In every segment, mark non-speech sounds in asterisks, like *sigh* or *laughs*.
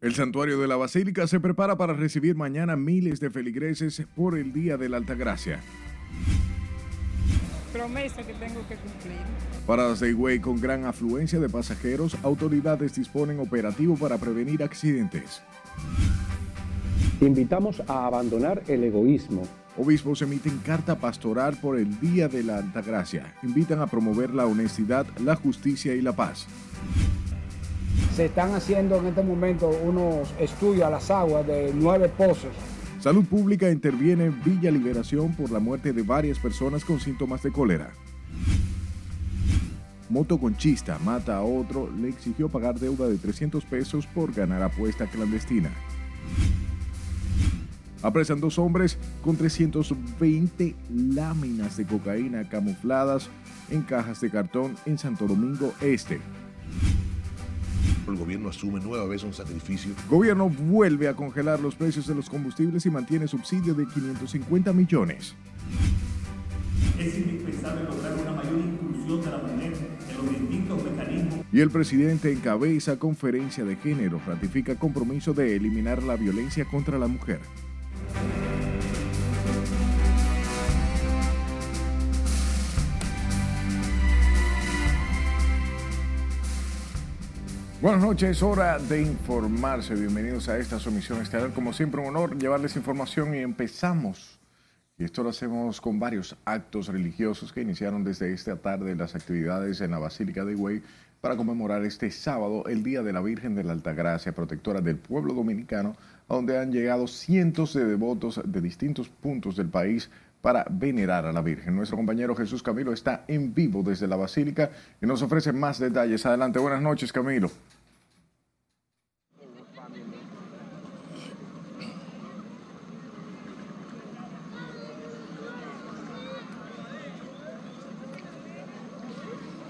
El santuario de la Basílica se prepara para recibir mañana miles de feligreses por el Día de la Altagracia. Promesa que tengo que cumplir. Paradas de Higüey con gran afluencia de pasajeros, autoridades disponen operativo para prevenir accidentes. Invitamos a abandonar el egoísmo. Obispos emiten carta pastoral por el Día de la Altagracia. Invitan a promover la honestidad, la justicia y la paz. Se están haciendo en este momento unos estudios a las aguas de nueve pozos. Salud Pública interviene en Villa Liberación por la muerte de varias personas con síntomas de cólera. Motoconchista mata a otro, le exigió pagar deuda de 300 pesos por ganar apuesta clandestina. Apresan dos hombres con 320 láminas de cocaína camufladas en cajas de cartón en Santo Domingo Este. El gobierno asume nueva vez un sacrificio. Gobierno vuelve a congelar los precios de los combustibles y mantiene subsidio de 550 millones. Es indispensable lograr una mayor inclusión de la mujer en los distintos mecanismos. Y el presidente encabeza conferencia de género, ratifica compromiso de eliminar la violencia contra la mujer. Buenas noches, hora de informarse. Bienvenidos a esta sumisión estelar. Como siempre, un honor llevarles información y empezamos. Y esto lo hacemos con varios actos religiosos que iniciaron desde esta tarde las actividades en la Basílica de Higüey para conmemorar este sábado el Día de la Virgen de la Altagracia, protectora del pueblo dominicano, donde han llegado cientos de devotos de distintos puntos del país para venerar a la Virgen. Nuestro compañero Jesús Camilo está en vivo desde la Basílica y nos ofrece más detalles. Adelante, buenas noches Camilo.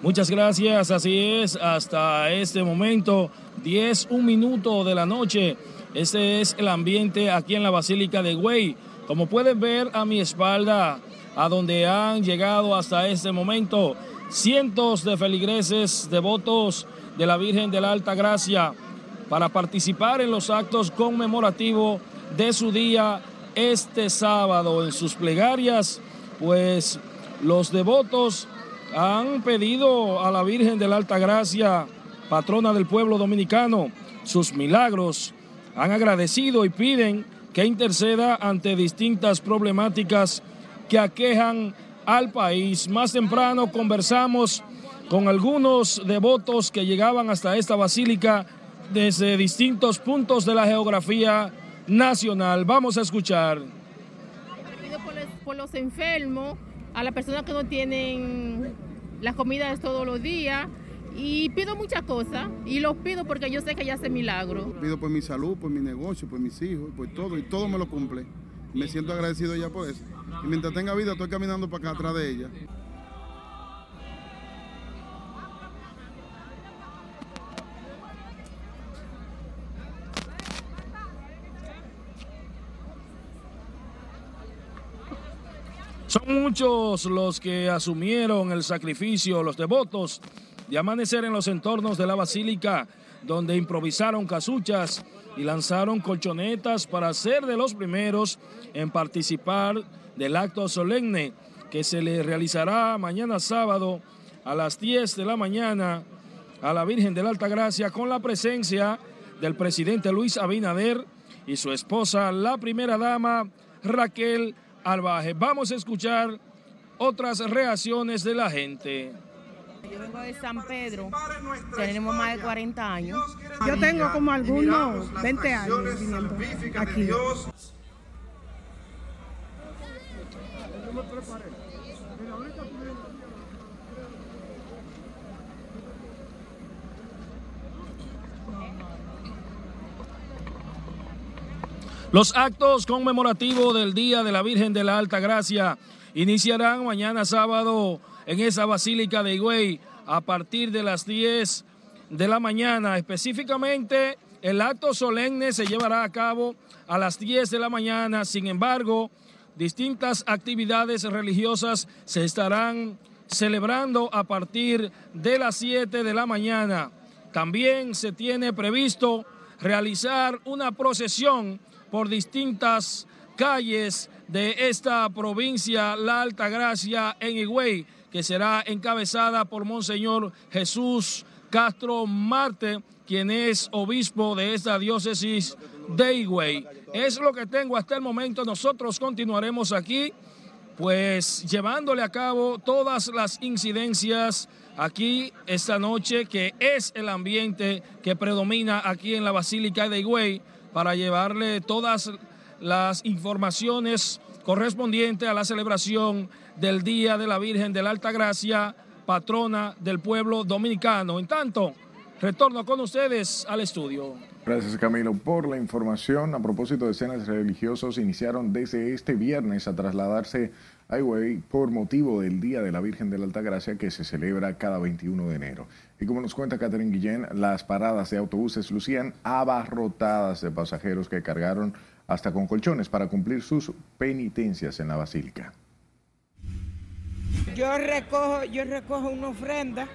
Muchas gracias, así es, hasta este momento, 10, un minuto de la noche. Este es el ambiente aquí en la Basílica de Güey. Como pueden ver a mi espalda, a donde han llegado hasta este momento cientos de feligreses devotos de la Virgen de la Alta Gracia para participar en los actos conmemorativos de su día este sábado. En sus plegarias, pues los devotos han pedido a la Virgen de la Alta Gracia, patrona del pueblo dominicano, sus milagros, han agradecido y piden que interceda ante distintas problemáticas que aquejan al país. Más temprano conversamos con algunos devotos que llegaban hasta esta basílica desde distintos puntos de la geografía nacional. Vamos a escuchar. Por los enfermos, a las personas que no tienen las comidas todos los días y pido muchas cosas y los pido porque yo sé que ya hace milagro. Pido por mi salud, por mi negocio, por mis hijos, por todo y todo me lo cumple. Me siento agradecido ya por eso. Y mientras tenga vida estoy caminando para acá atrás de ella. Son muchos los que asumieron el sacrificio, los devotos, de amanecer en los entornos de la basílica, donde improvisaron casuchas y lanzaron colchonetas para ser de los primeros en participar del acto solemne que se le realizará mañana sábado a las 10 de la mañana a la Virgen de la Alta Gracia con la presencia del presidente Luis Abinader y su esposa, la primera dama Raquel Albaje. Vamos a escuchar otras reacciones de la gente. Yo vengo de San Pedro, tenemos más de 40 años. Yo tengo como algunos 20 años aquí. Los actos conmemorativos del Día de la Virgen de la Alta Gracia iniciarán mañana sábado en esa Basílica de Higüey a partir de las 10 de la mañana. Específicamente, el acto solemne se llevará a cabo a las 10 de la mañana. Sin embargo, distintas actividades religiosas se estarán celebrando a partir de las 7 de la mañana. También se tiene previsto realizar una procesión por distintas calles de esta provincia, La Altagracia, en Higüey, que será encabezada por Monseñor Jesús Castro Marte, quien es obispo de esta diócesis de Higüey. Es lo que tengo hasta el momento. Nosotros continuaremos aquí, pues llevándole a cabo todas las incidencias aquí esta noche, que es el ambiente que predomina aquí en la Basílica de Higüey, para llevarle todas las informaciones correspondientes a la celebración del Día de la Virgen de la Alta Gracia, patrona del pueblo dominicano. En tanto, retorno con ustedes al estudio. Gracias Camilo por la información. A propósito de escenas religiosos, iniciaron desde este viernes a trasladarse a Higüey por motivo del Día de la Virgen de la Alta Gracia que se celebra cada 21 de enero. Y como nos cuenta Catherine Guillén, las paradas de autobuses lucían abarrotadas de pasajeros que cargaron hasta con colchones para cumplir sus penitencias en la basílica. Yo recojo, yo recojo una ofrenda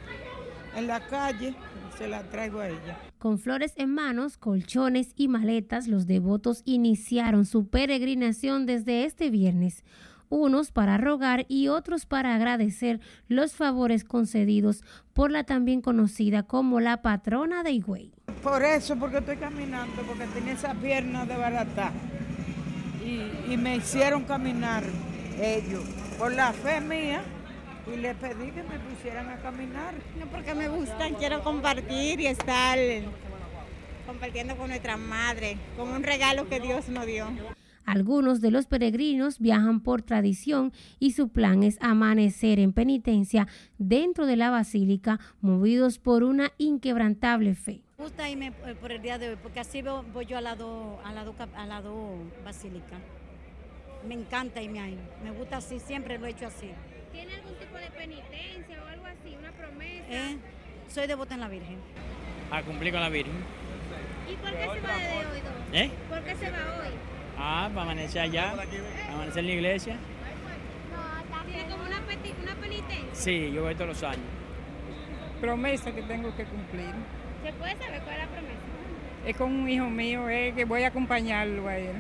en la calle y se la traigo a ella. Con flores en manos, colchones y maletas, los devotos iniciaron su peregrinación desde este viernes unos para rogar y otros para agradecer los favores concedidos por la también conocida como la patrona de Higüey. Por eso, porque estoy caminando, porque tenía esa pierna de barata y, y me hicieron caminar ellos por la fe mía y le pedí que me pusieran a caminar. No, porque me gustan, quiero compartir y estar compartiendo con nuestra madre, con un regalo que Dios nos dio. Algunos de los peregrinos viajan por tradición y su plan es amanecer en penitencia dentro de la basílica, movidos por una inquebrantable fe. Me gusta irme eh, por el día de hoy, porque así voy yo al lado, al lado, al lado basílica. Me encanta irme ahí. Me gusta así, siempre lo he hecho así. ¿Tiene algún de penitencia o algo así, una promesa? ¿Eh? Soy devota en la Virgen. A cumplir con la Virgen. ¿Y por qué se va de hoy, don? ¿Eh? ¿Por qué se va hoy? Ah, para amanecer allá, amanecer en la iglesia. ¿Tiene como una, una penitencia? Sí, yo voy todos los años. Promesa que tengo que cumplir. ¿Se puede saber cuál es la promesa? Es con un hijo mío, eh, que voy a acompañarlo a él.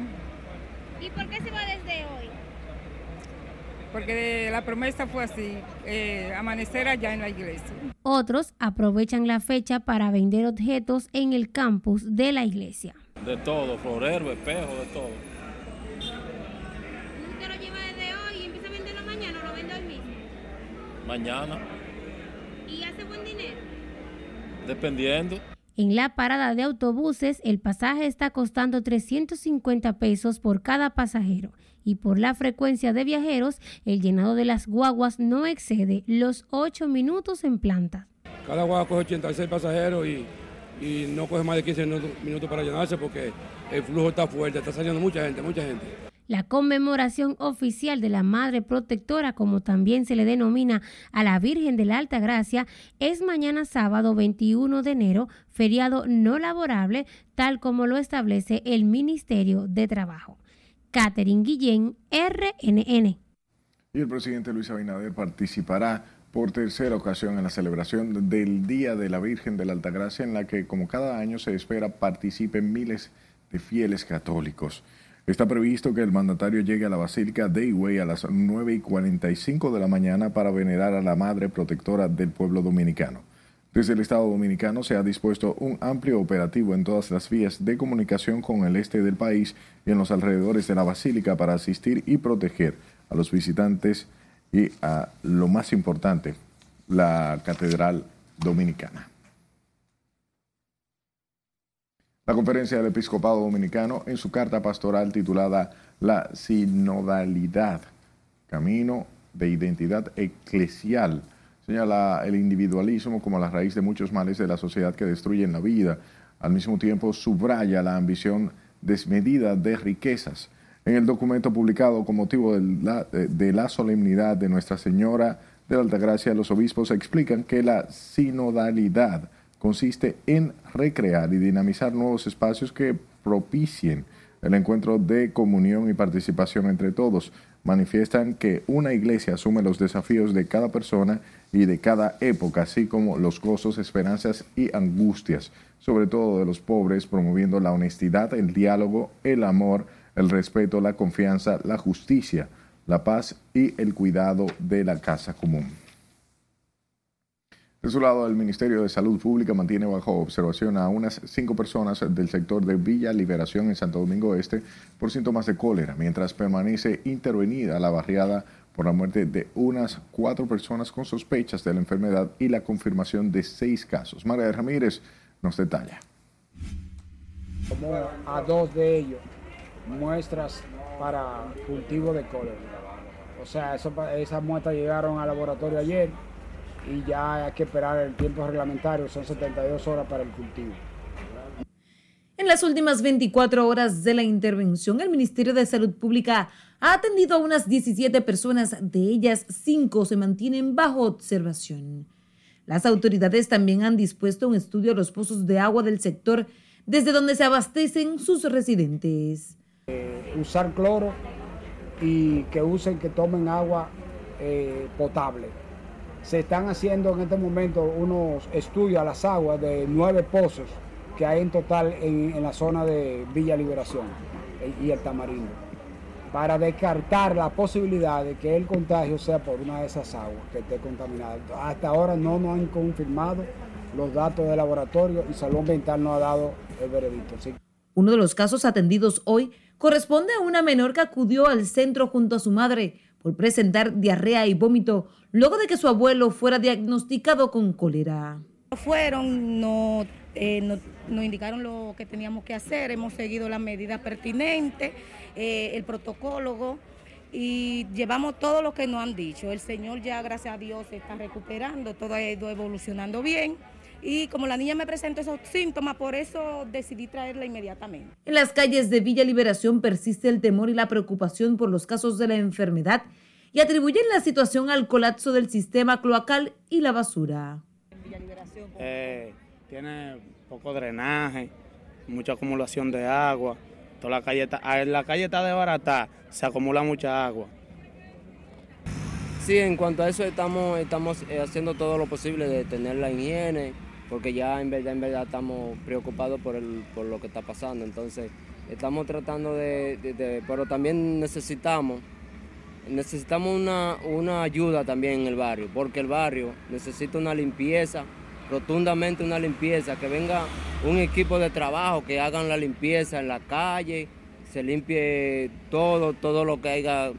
¿Y por qué se va desde hoy? Porque la promesa fue así, eh, amanecer allá en la iglesia. Otros aprovechan la fecha para vender objetos en el campus de la iglesia. De todo, florero, espejo, de todo. ¿Usted lo lleva desde hoy y empieza a venderlo mañana o lo vende hoy mismo? Mañana. ¿Y hace buen dinero? Dependiendo. En la parada de autobuses, el pasaje está costando 350 pesos por cada pasajero y por la frecuencia de viajeros, el llenado de las guaguas no excede los 8 minutos en planta. Cada guagua coge 86 pasajeros y, y no coge más de 15 minutos para llenarse porque el flujo está fuerte, está saliendo mucha gente, mucha gente. La conmemoración oficial de la Madre Protectora, como también se le denomina a la Virgen de la Alta Gracia, es mañana sábado 21 de enero, feriado no laborable, tal como lo establece el Ministerio de Trabajo. Catherine Guillén, RNN. Y el presidente Luis Abinader participará por tercera ocasión en la celebración del Día de la Virgen de la Altagracia, en la que, como cada año se espera, participen miles de fieles católicos. Está previsto que el mandatario llegue a la Basílica de Higüey a las 9 y 45 de la mañana para venerar a la Madre Protectora del pueblo dominicano. Desde el Estado Dominicano se ha dispuesto un amplio operativo en todas las vías de comunicación con el este del país y en los alrededores de la Basílica para asistir y proteger a los visitantes y a lo más importante, la Catedral Dominicana. La Conferencia del Episcopado Dominicano, en su carta pastoral titulada La Sinodalidad, Camino de Identidad Eclesial, señala el individualismo como la raíz de muchos males de la sociedad que destruyen la vida. Al mismo tiempo, subraya la ambición desmedida de riquezas. En el documento publicado con motivo de la, de la solemnidad de Nuestra Señora de la Altagracia, los obispos explican que la sinodalidad consiste en recrear y dinamizar nuevos espacios que propicien el encuentro de comunión y participación entre todos. Manifiestan que una iglesia asume los desafíos de cada persona y de cada época, así como los gozos, esperanzas y angustias. sobre todo de los pobres, promoviendo la honestidad, el diálogo, el amor, el respeto, la confianza, la justicia, la paz y el cuidado de la casa común. De su lado, el Ministerio de Salud Pública mantiene bajo observación a unas cinco personas del sector de Villa Liberación en Santo Domingo Este por síntomas de cólera, mientras permanece intervenida la barriada por la muerte de unas cuatro personas con sospechas de la enfermedad y la confirmación de seis casos. María Ramírez nos detalla. Como a dos de ellos muestras para cultivo de cólera. O sea, esas muestras llegaron al laboratorio ayer y ya hay que esperar el tiempo reglamentario, son 72 horas para el cultivo. En las últimas 24 horas de la intervención, el Ministerio de Salud Pública ha atendido a unas 17 personas, de ellas 5 se mantienen bajo observación. Las autoridades también han dispuesto un estudio a los pozos de agua del sector desde donde se abastecen sus residentes. Eh, usar cloro y que usen, que tomen agua eh, potable se están haciendo en este momento unos estudios a las aguas de nueve pozos que hay en total en, la zona de Villa Liberación y el Tamarindo, para descartar la posibilidad de que el contagio sea por una de esas aguas que esté contaminada. Hasta ahora no nos han confirmado los datos del laboratorio y Salud Ambiental no ha dado el veredicto. Uno de los casos atendidos hoy corresponde a una menor que acudió al centro junto a su madre por presentar diarrea y vómito luego de que su abuelo fuera diagnosticado con cólera. Fueron, no, eh, nos indicaron lo que teníamos que hacer, hemos seguido las medidas pertinentes, eh, el protocolo y llevamos todo lo que nos han dicho. El Señor ya, gracias a Dios, se está recuperando, todo ha ido evolucionando bien. Y como la niña me presentó esos síntomas, por eso decidí traerla inmediatamente. En las calles de Villa Liberación persiste el temor y la preocupación por los casos de la enfermedad y atribuyen la situación al colapso del sistema cloacal y la basura. Eh, tiene poco drenaje, mucha acumulación de agua. Toda la calle está, ah, la calle está de barata, se acumula mucha agua. Sí, en cuanto a eso estamos, estamos eh, haciendo todo lo posible de tener la higiene, porque ya en verdad, en verdad estamos preocupados por, el, por lo que está pasando. Entonces, estamos tratando de, pero también necesitamos, necesitamos una, una ayuda también en el barrio, porque el barrio necesita una limpieza, rotundamente una limpieza, que venga un equipo de trabajo que hagan la limpieza en la calle, se limpie todo, todo lo que haya,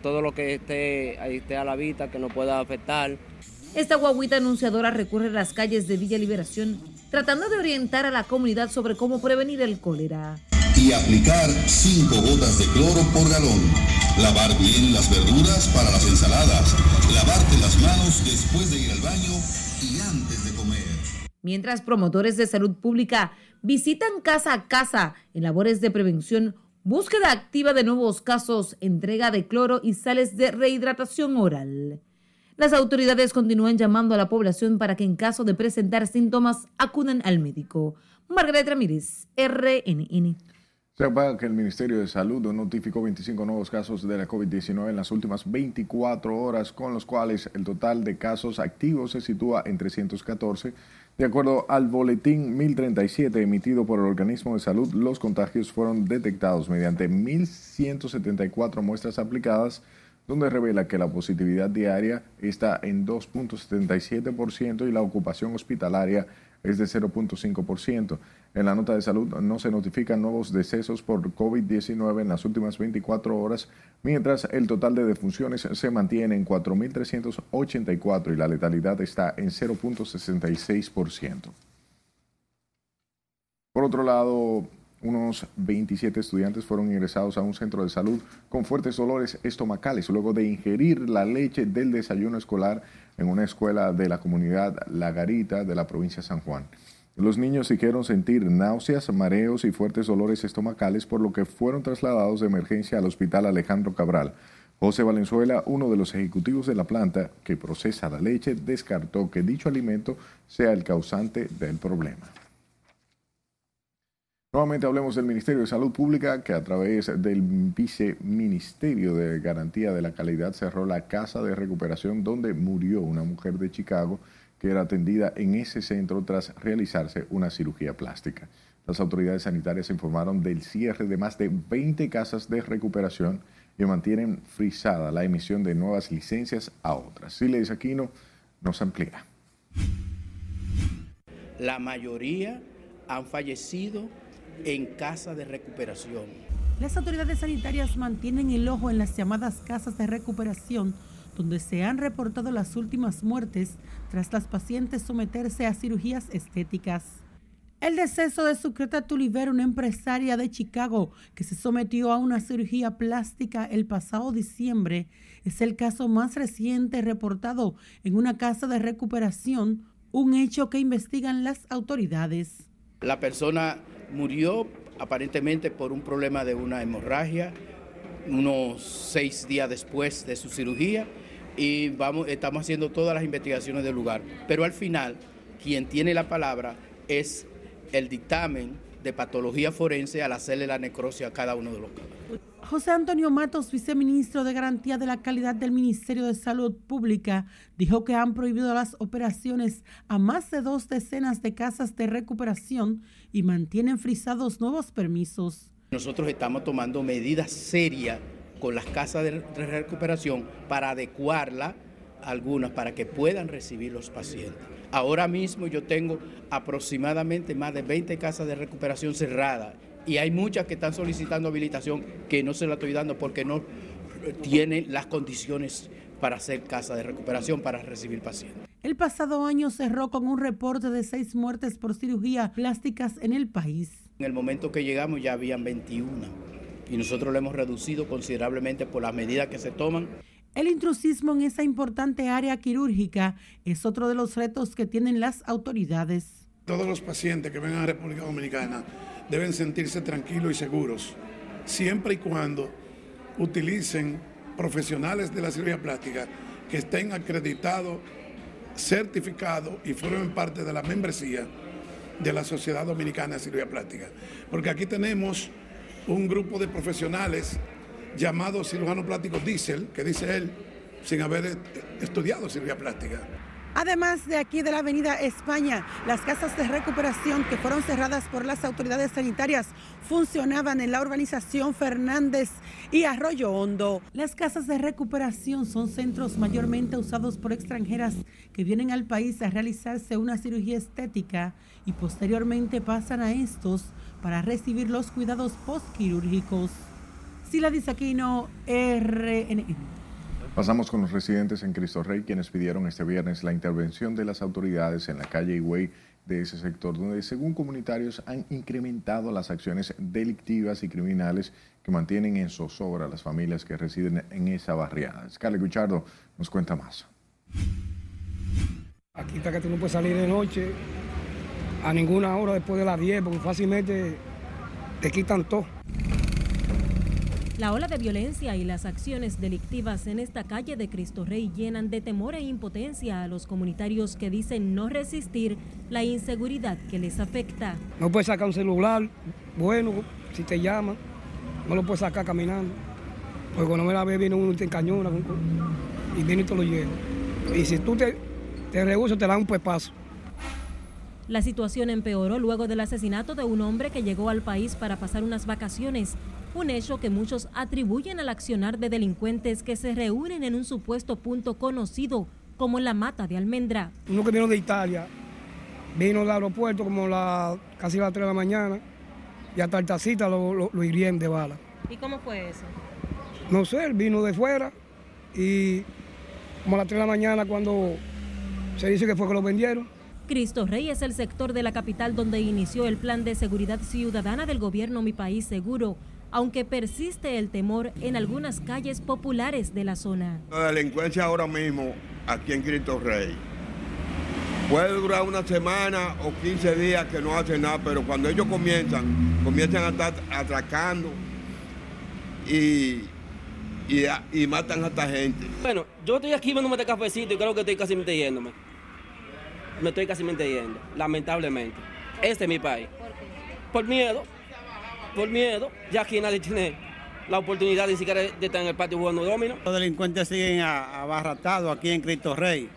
todo lo que esté, esté a la vista, que nos pueda afectar. Esta guaguita anunciadora recurre a las calles de Villa Liberación tratando de orientar a la comunidad sobre cómo prevenir el cólera. Y aplicar 5 gotas de cloro por galón. Lavar bien las verduras para las ensaladas. Lavarte las manos después de ir al baño y antes de comer. Mientras promotores de salud pública visitan casa a casa en labores de prevención, búsqueda activa de nuevos casos, entrega de cloro y sales de rehidratación oral. Las autoridades continúan llamando a la población para que en caso de presentar síntomas acudan al médico. Margaret Ramírez, RNN. Sepa que el Ministerio de Salud notificó 25 nuevos casos de la COVID-19 en las últimas 24 horas, con los cuales el total de casos activos se sitúa en 314. De acuerdo al boletín 1037 emitido por el organismo de salud, los contagios fueron detectados mediante 1.174 muestras aplicadas donde revela que la positividad diaria está en 2.77% y la ocupación hospitalaria es de 0.5%. En la nota de salud no se notifican nuevos decesos por COVID-19 en las últimas 24 horas, mientras el total de defunciones se mantiene en 4.384 y la letalidad está en 0.66%. Por otro lado, unos 27 estudiantes fueron ingresados a un centro de salud con fuertes dolores estomacales luego de ingerir la leche del desayuno escolar en una escuela de la comunidad La Garita de la provincia de San Juan. Los niños siguieron sentir náuseas, mareos y fuertes dolores estomacales, por lo que fueron trasladados de emergencia al hospital Alejandro Cabral. José Valenzuela, uno de los ejecutivos de la planta que procesa la leche, descartó que dicho alimento sea el causante del problema. Nuevamente hablemos del Ministerio de Salud Pública, que a través del Viceministerio de Garantía de la Calidad cerró la casa de recuperación donde murió una mujer de Chicago que era atendida en ese centro tras realizarse una cirugía plástica. Las autoridades sanitarias informaron del cierre de más de 20 casas de recuperación y mantienen frisada la emisión de nuevas licencias a otras. Siles Aquino nos amplía. La mayoría han fallecido en casa de recuperación. Las autoridades sanitarias mantienen el ojo en las llamadas casas de recuperación, donde se han reportado las últimas muertes tras las pacientes someterse a cirugías estéticas. El deceso de Sucreta Tuliver, una empresaria de Chicago que se sometió a una cirugía plástica el pasado diciembre, es el caso más reciente reportado en una casa de recuperación, un hecho que investigan las autoridades. La persona murió aparentemente por un problema de una hemorragia unos seis días después de su cirugía y vamos, estamos haciendo todas las investigaciones del lugar. Pero al final, quien tiene la palabra es el dictamen de patología forense al hacerle la necrosia a cada uno de los casos. José Antonio Matos, viceministro de Garantía de la Calidad del Ministerio de Salud Pública, dijo que han prohibido las operaciones a más de dos decenas de casas de recuperación y mantienen frisados nuevos permisos. Nosotros estamos tomando medidas serias con las casas de recuperación para adecuarla algunas para que puedan recibir los pacientes. Ahora mismo yo tengo aproximadamente más de 20 casas de recuperación cerradas y hay muchas que están solicitando habilitación que no se la estoy dando porque no tienen las condiciones para hacer casa de recuperación para recibir pacientes. El pasado año cerró con un reporte de seis muertes por cirugía plásticas en el país. En el momento que llegamos ya habían 21 y nosotros lo hemos reducido considerablemente por las medidas que se toman. El intrusismo en esa importante área quirúrgica es otro de los retos que tienen las autoridades. Todos los pacientes que vengan a República Dominicana deben sentirse tranquilos y seguros, siempre y cuando utilicen profesionales de la cirugía plástica que estén acreditados, certificados y formen parte de la membresía de la Sociedad Dominicana de Cirugía Plástica. Porque aquí tenemos un grupo de profesionales llamado cirujano plástico Diesel, que dice él, sin haber estudiado cirugía plástica. Además de aquí de la Avenida España, las casas de recuperación que fueron cerradas por las autoridades sanitarias funcionaban en la urbanización Fernández y Arroyo Hondo. Las casas de recuperación son centros mayormente usados por extranjeras que vienen al país a realizarse una cirugía estética y posteriormente pasan a estos para recibir los cuidados postquirúrgicos. Sila Disaquino, RNN. Pasamos con los residentes en Cristo Rey, quienes pidieron este viernes la intervención de las autoridades en la calle Higüey de ese sector, donde según comunitarios han incrementado las acciones delictivas y criminales que mantienen en zozobra a las familias que residen en esa barriada. Scarlett Guchardo nos cuenta más. Aquí está que tú no puedes salir de noche a ninguna hora después de las 10 porque fácilmente te quitan todo. La ola de violencia y las acciones delictivas en esta calle de Cristo Rey llenan de temor e impotencia a los comunitarios que dicen no resistir la inseguridad que les afecta. No puedes sacar un celular, bueno, si te llaman, no lo puedes sacar caminando. Porque cuando me la ve viene uno y te encañona y viene y te lo lleva. Y si tú te, te rehusas, te dan un pepazo. La situación empeoró luego del asesinato de un hombre que llegó al país para pasar unas vacaciones un hecho que muchos atribuyen al accionar de delincuentes que se reúnen en un supuesto punto conocido como la mata de almendra. Uno que vino de Italia, vino del aeropuerto como la, casi a las 3 de la mañana y hasta el tacita lo, lo, lo hirieron de bala. ¿Y cómo fue eso? No sé, él vino de fuera y como a las 3 de la mañana cuando se dice que fue que lo vendieron. Cristo Rey es el sector de la capital donde inició el plan de seguridad ciudadana del gobierno Mi País Seguro, aunque persiste el temor en algunas calles populares de la zona. La delincuencia ahora mismo aquí en Cristo Rey puede durar una semana o 15 días que no hacen nada, pero cuando ellos comienzan, comienzan a estar atracando y, y, y matan a esta gente. Bueno, yo estoy aquí bebiéndome este cafecito y creo que estoy casi yéndome. Me estoy casi yendo, lamentablemente. Este es mi país. ¿Por qué? Por miedo por miedo, ya aquí nadie tiene la oportunidad ni siquiera de estar en el patio jugando domino. Los delincuentes siguen abarratados aquí en Cristo Rey.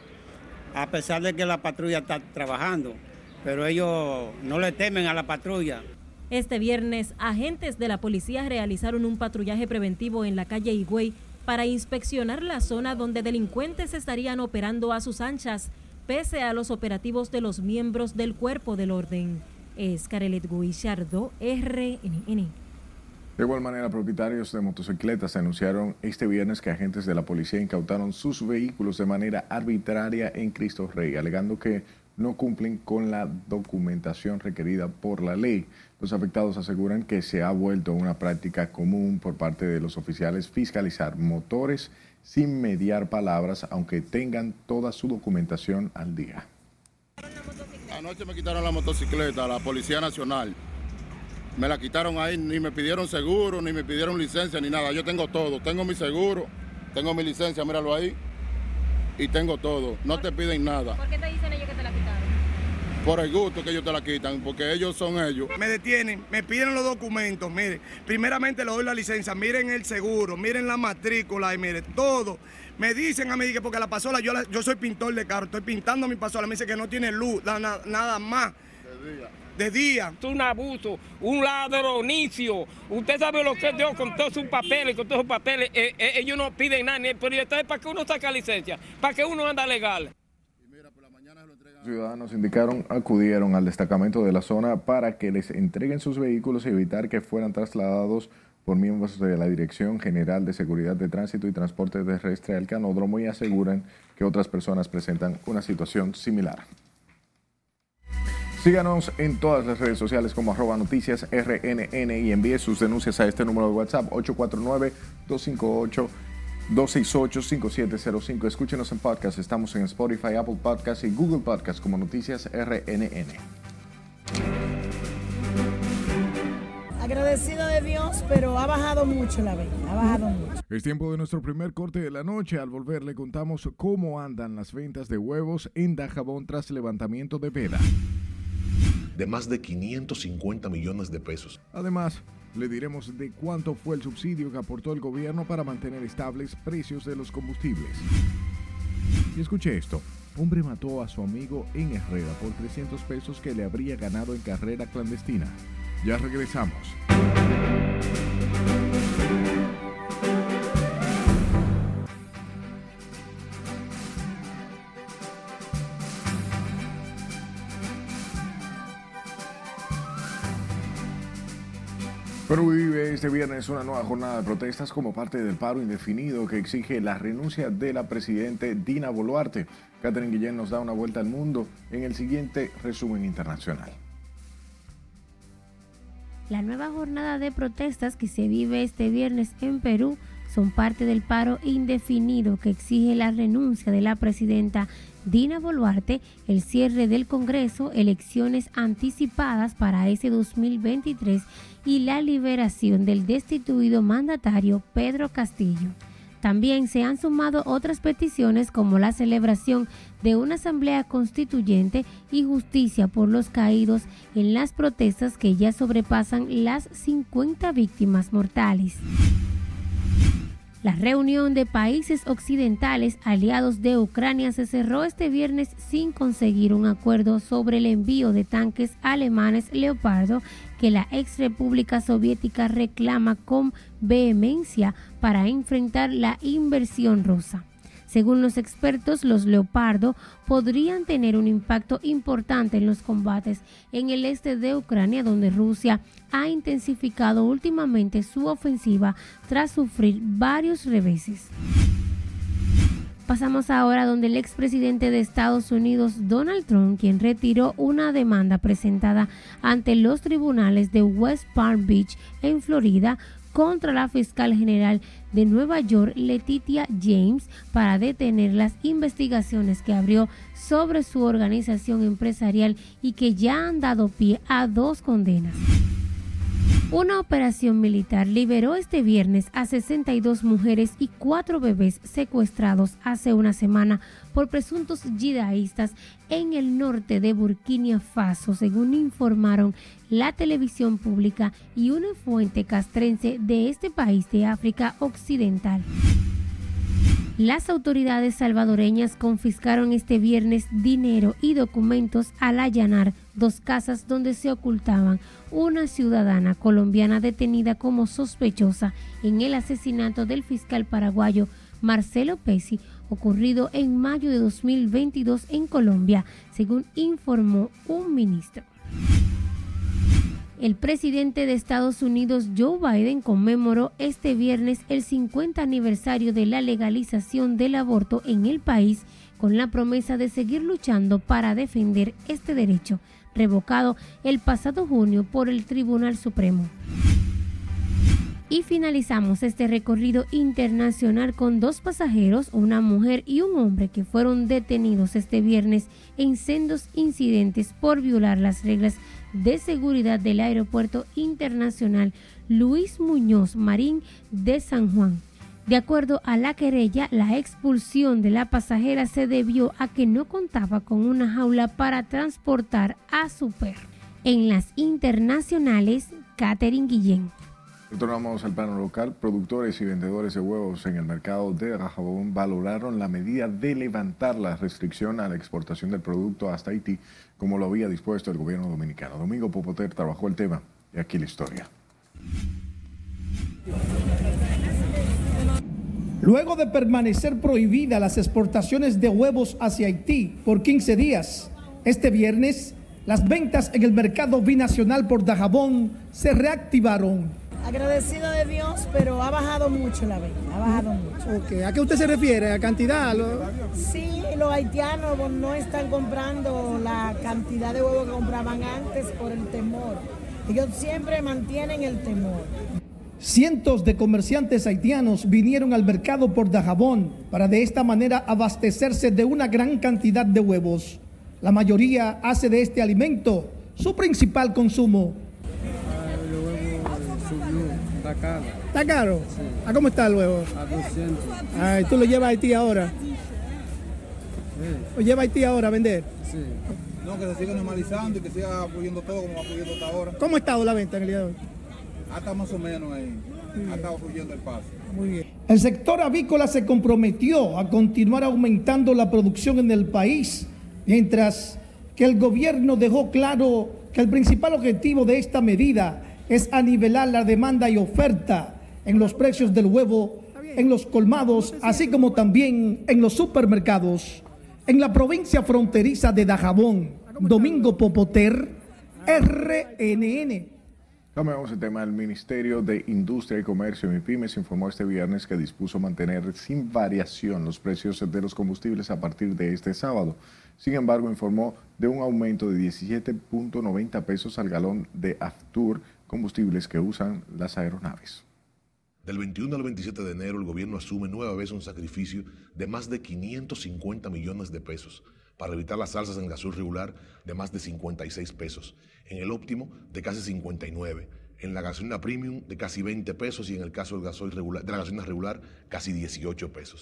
a pesar de que la patrulla está trabajando, pero ellos no le temen a la patrulla. Este viernes, agentes de la policía realizaron un patrullaje preventivo en la calle Higüey para inspeccionar la zona donde delincuentes estarían operando a sus anchas, pese a los operativos de los miembros del cuerpo del orden. Es Carelet Guichardo, RNN. De igual manera, propietarios de motocicletas anunciaron este viernes que agentes de la policía incautaron sus vehículos de manera arbitraria en Cristo Rey, alegando que no cumplen con la documentación requerida por la ley. Los afectados aseguran que se ha vuelto una práctica común por parte de los oficiales fiscalizar motores sin mediar palabras, aunque tengan toda su documentación al día. Anoche me quitaron la motocicleta, la Policía Nacional. Me la quitaron ahí, ni me pidieron seguro, ni me pidieron licencia, ni nada. Yo tengo todo. Tengo mi seguro, tengo mi licencia, míralo ahí. Y tengo todo. No te piden nada. ¿Por qué te dicen ellos que te la quitaron? Por el gusto que ellos te la quitan, porque ellos son ellos. Me detienen, me piden los documentos, mire. Primeramente le doy la licencia, miren el seguro, miren la matrícula y mire todo. Me dicen a mí que porque la pasola, yo, la- yo soy pintor de carro, estoy pintando mi pasola, me dice que no tiene luz, da- na- nada más. De día. Es un abuso, un ladronicio. Usted sabe lo que es Dios con todos sus papeles, con todos sus papeles. Eh, eh, ellos no piden nada, ni- pero entonces para que uno saca licencia, para que uno anda legal. Ciudadanos indicaron acudieron al destacamento de la zona para que les entreguen sus vehículos y evitar que fueran trasladados por miembros de la Dirección General de Seguridad de Tránsito y Transporte Terrestre al canódromo y aseguran que otras personas presentan una situación similar. Síganos en todas las redes sociales como arroba noticias RNN y envíe sus denuncias a este número de WhatsApp 849-258-268-5705. Escúchenos en podcast. Estamos en Spotify, Apple Podcast y Google Podcast como Noticias RNN. Agradecido de Dios, pero ha bajado mucho la venta, ha bajado mucho. Es tiempo de nuestro primer corte de la noche. Al volver le contamos cómo andan las ventas de huevos en Dajabón tras levantamiento de veda. de más de 550 millones de pesos. Además, le diremos de cuánto fue el subsidio que aportó el gobierno para mantener estables precios de los combustibles. Y escuche esto. Hombre mató a su amigo en Herrera por 300 pesos que le habría ganado en carrera clandestina. Ya regresamos. Perú vive este viernes una nueva jornada de protestas como parte del paro indefinido que exige la renuncia de la presidenta Dina Boluarte. Catherine Guillén nos da una vuelta al mundo en el siguiente resumen internacional. La nueva jornada de protestas que se vive este viernes en Perú son parte del paro indefinido que exige la renuncia de la presidenta Dina Boluarte, el cierre del Congreso, elecciones anticipadas para ese 2023 y la liberación del destituido mandatario Pedro Castillo. También se han sumado otras peticiones como la celebración de una asamblea constituyente y justicia por los caídos en las protestas que ya sobrepasan las 50 víctimas mortales. La reunión de países occidentales aliados de Ucrania se cerró este viernes sin conseguir un acuerdo sobre el envío de tanques alemanes Leopardo que la ex República Soviética reclama con vehemencia para enfrentar la inversión rusa. Según los expertos, los Leopardo podrían tener un impacto importante en los combates en el este de Ucrania, donde Rusia ha intensificado últimamente su ofensiva tras sufrir varios reveses. Pasamos ahora donde el expresidente de Estados Unidos, Donald Trump, quien retiró una demanda presentada ante los tribunales de West Palm Beach en Florida contra la fiscal general de Nueva York, Letitia James, para detener las investigaciones que abrió sobre su organización empresarial y que ya han dado pie a dos condenas. Una operación militar liberó este viernes a 62 mujeres y cuatro bebés secuestrados hace una semana por presuntos yidaístas en el norte de Burkina Faso, según informaron la televisión pública y una fuente castrense de este país de África Occidental. Las autoridades salvadoreñas confiscaron este viernes dinero y documentos al allanar dos casas donde se ocultaban una ciudadana colombiana detenida como sospechosa en el asesinato del fiscal paraguayo Marcelo Pesi, ocurrido en mayo de 2022 en Colombia, según informó un ministro. El presidente de Estados Unidos, Joe Biden, conmemoró este viernes el 50 aniversario de la legalización del aborto en el país con la promesa de seguir luchando para defender este derecho, revocado el pasado junio por el Tribunal Supremo. Y finalizamos este recorrido internacional con dos pasajeros, una mujer y un hombre que fueron detenidos este viernes en sendos incidentes por violar las reglas de seguridad del Aeropuerto Internacional Luis Muñoz Marín de San Juan. De acuerdo a la querella, la expulsión de la pasajera se debió a que no contaba con una jaula para transportar a su perro. En las internacionales, Catherine Guillén. Retornamos al plano local. Productores y vendedores de huevos en el mercado de Rajabón valoraron la medida de levantar la restricción a la exportación del producto hasta Haití, como lo había dispuesto el gobierno dominicano. Domingo Popoter trabajó el tema y aquí la historia. Luego de permanecer prohibidas las exportaciones de huevos hacia Haití por 15 días, este viernes las ventas en el mercado binacional por Dajabón se reactivaron Agradecido de Dios, pero ha bajado mucho la venta, ha bajado mucho. ¿A qué usted se refiere? ¿A cantidad? Sí, los haitianos no están comprando la cantidad de huevos que compraban antes por el temor. Ellos siempre mantienen el temor. Cientos de comerciantes haitianos vinieron al mercado por Dajabón para de esta manera abastecerse de una gran cantidad de huevos. La mayoría hace de este alimento su principal consumo. Está caro. ¿Está caro? Sí. ¿A cómo está el huevo? A 200. Ay, ¿Tú lo llevas a Haití ahora? Sí. ¿Lo llevas a Haití ahora a vender? Sí. No, que se siga normalizando y que siga fluyendo todo como va fluyendo hasta ahora. ¿Cómo ha estado la venta en el día de hoy? Fluyendo el. El sector avícola se comprometió a continuar aumentando la producción en el país, mientras que el gobierno dejó claro que el principal objetivo de esta medida es a nivelar la demanda y oferta en los precios del huevo, en los colmados, así como también en los supermercados. En la provincia fronteriza de Dajabón, Domingo Popoter, RNN. Cambiamos el tema. El Ministerio de Industria y Comercio MIPIMES informó este viernes que dispuso mantener sin variación los precios de los combustibles a partir de este sábado. Sin embargo, informó de un aumento de 17.90 pesos al galón de Aftur combustibles que usan las aeronaves. Del 21 al 27 de enero, el gobierno asume nueva vez un sacrificio de más de 550 millones de pesos para evitar las alzas en gasoil regular de más de 56 pesos, en el óptimo de casi 59, en la gasolina premium de casi 20 pesos y en el caso del gasoil regular, de la gasolina regular casi 18 pesos.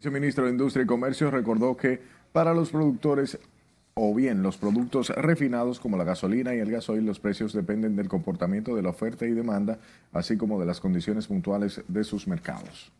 El ministro de Industria y Comercio recordó que para los productores o bien los productos refinados como la gasolina y el gasoil, los precios dependen del comportamiento de la oferta y demanda, así como de las condiciones puntuales de sus mercados.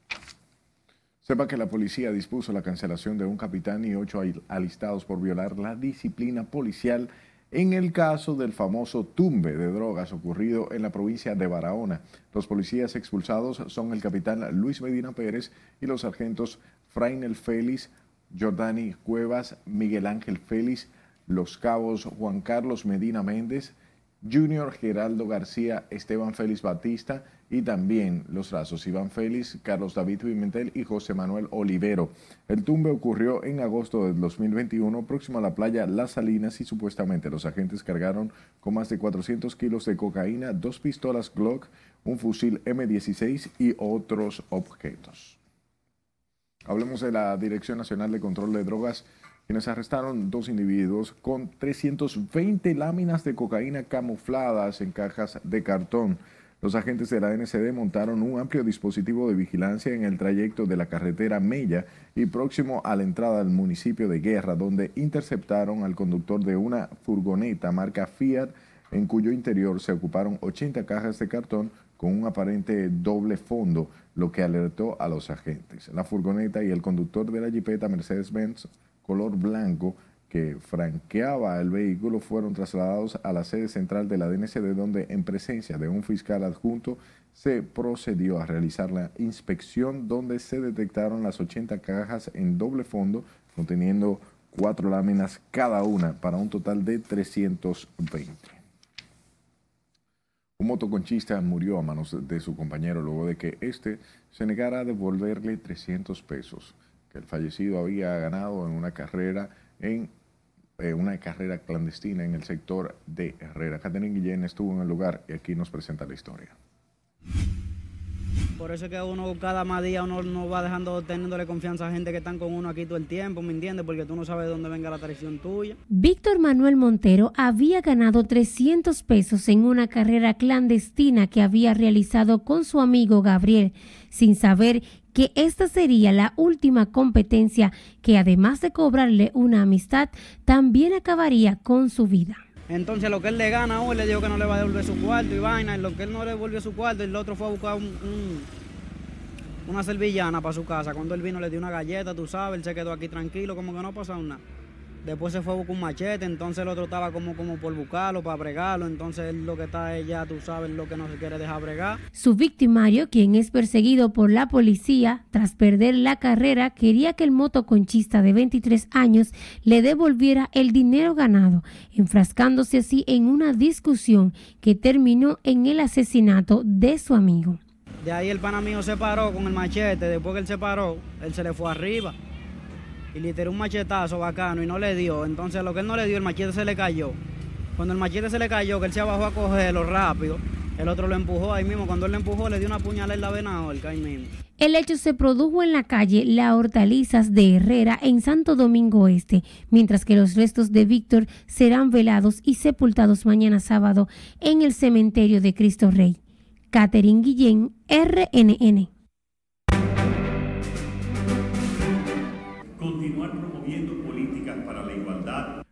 Sepa que la policía dispuso la cancelación de un capitán y ocho alistados por violar la disciplina policial en el caso del famoso tumbe de drogas ocurrido en la provincia de Barahona. Los policías expulsados son el capitán Luis Medina Pérez y los sargentos Frainel Félix, Jordani Cuevas, Miguel Ángel Félix, Los Cabos Juan Carlos Medina Méndez, Junior Geraldo García, Esteban Félix Batista y también los rasos Iván Félix, Carlos David Pimentel y José Manuel Olivero. El tumbe ocurrió en agosto del 2021 próximo a la playa Las Salinas y supuestamente los agentes cargaron con más de 400 kilos de cocaína, dos pistolas Glock, un fusil M16 y otros objetos. Hablemos de la Dirección Nacional de Control de Drogas, quienes arrestaron dos individuos con 320 láminas de cocaína camufladas en cajas de cartón. Los agentes de la NCD montaron un amplio dispositivo de vigilancia en el trayecto de la carretera Mella y próximo a la entrada del municipio de Guerra, donde interceptaron al conductor de una furgoneta marca Fiat en cuyo interior se ocuparon 80 cajas de cartón con un aparente doble fondo, lo que alertó a los agentes. La furgoneta y el conductor de la jipeta Mercedes-Benz color blanco que franqueaba el vehículo fueron trasladados a la sede central de la DNCD donde en presencia de un fiscal adjunto se procedió a realizar la inspección donde se detectaron las 80 cajas en doble fondo conteniendo cuatro láminas cada una para un total de 320. Un motoconchista murió a manos de su compañero luego de que éste se negara a devolverle 300 pesos que el fallecido había ganado en una carrera en eh, una carrera clandestina en el sector de Herrera. Catherine Guillén estuvo en el lugar y aquí nos presenta la historia. Por eso es que uno cada más día uno no va dejando, teniéndole confianza a gente que están con uno aquí todo el tiempo, ¿me entiendes? Porque tú no sabes de dónde venga la traición tuya. Víctor Manuel Montero había ganado 300 pesos en una carrera clandestina que había realizado con su amigo Gabriel, sin saber que esta sería la última competencia que además de cobrarle una amistad, también acabaría con su vida. Entonces lo que él le gana hoy le dijo que no le va a devolver su cuarto y vaina, y lo que él no le devolvió su cuarto, el otro fue a buscar una servillana para su casa. Cuando él vino le dio una galleta, tú sabes, él se quedó aquí tranquilo, como que no pasó nada. Después se fue a buscar un machete, entonces el otro estaba como, como por buscarlo, para bregarlo. Entonces él lo que está es ya, tú sabes, lo que no se quiere dejar bregar. Su victimario, quien es perseguido por la policía tras perder la carrera, quería que el motoconchista de 23 años le devolviera el dinero ganado, enfrascándose así en una discusión que terminó en el asesinato de su amigo. De ahí el pana mío se paró con el machete, después que él se paró, él se le fue arriba y le tiró un machetazo bacano y no le dio. Entonces lo que él no le dio, el machete se le cayó. Cuando el machete se le cayó, que él se bajó a cogerlo rápido, el otro lo empujó ahí mismo. Cuando él le empujó, le dio una puñalada en la vena el ahí mismo. El hecho se produjo en la calle La Hortalizas de Herrera en Santo Domingo Este, mientras que los restos de Víctor serán velados y sepultados mañana sábado en el cementerio de Cristo Rey. Catherine Guillén, RNN.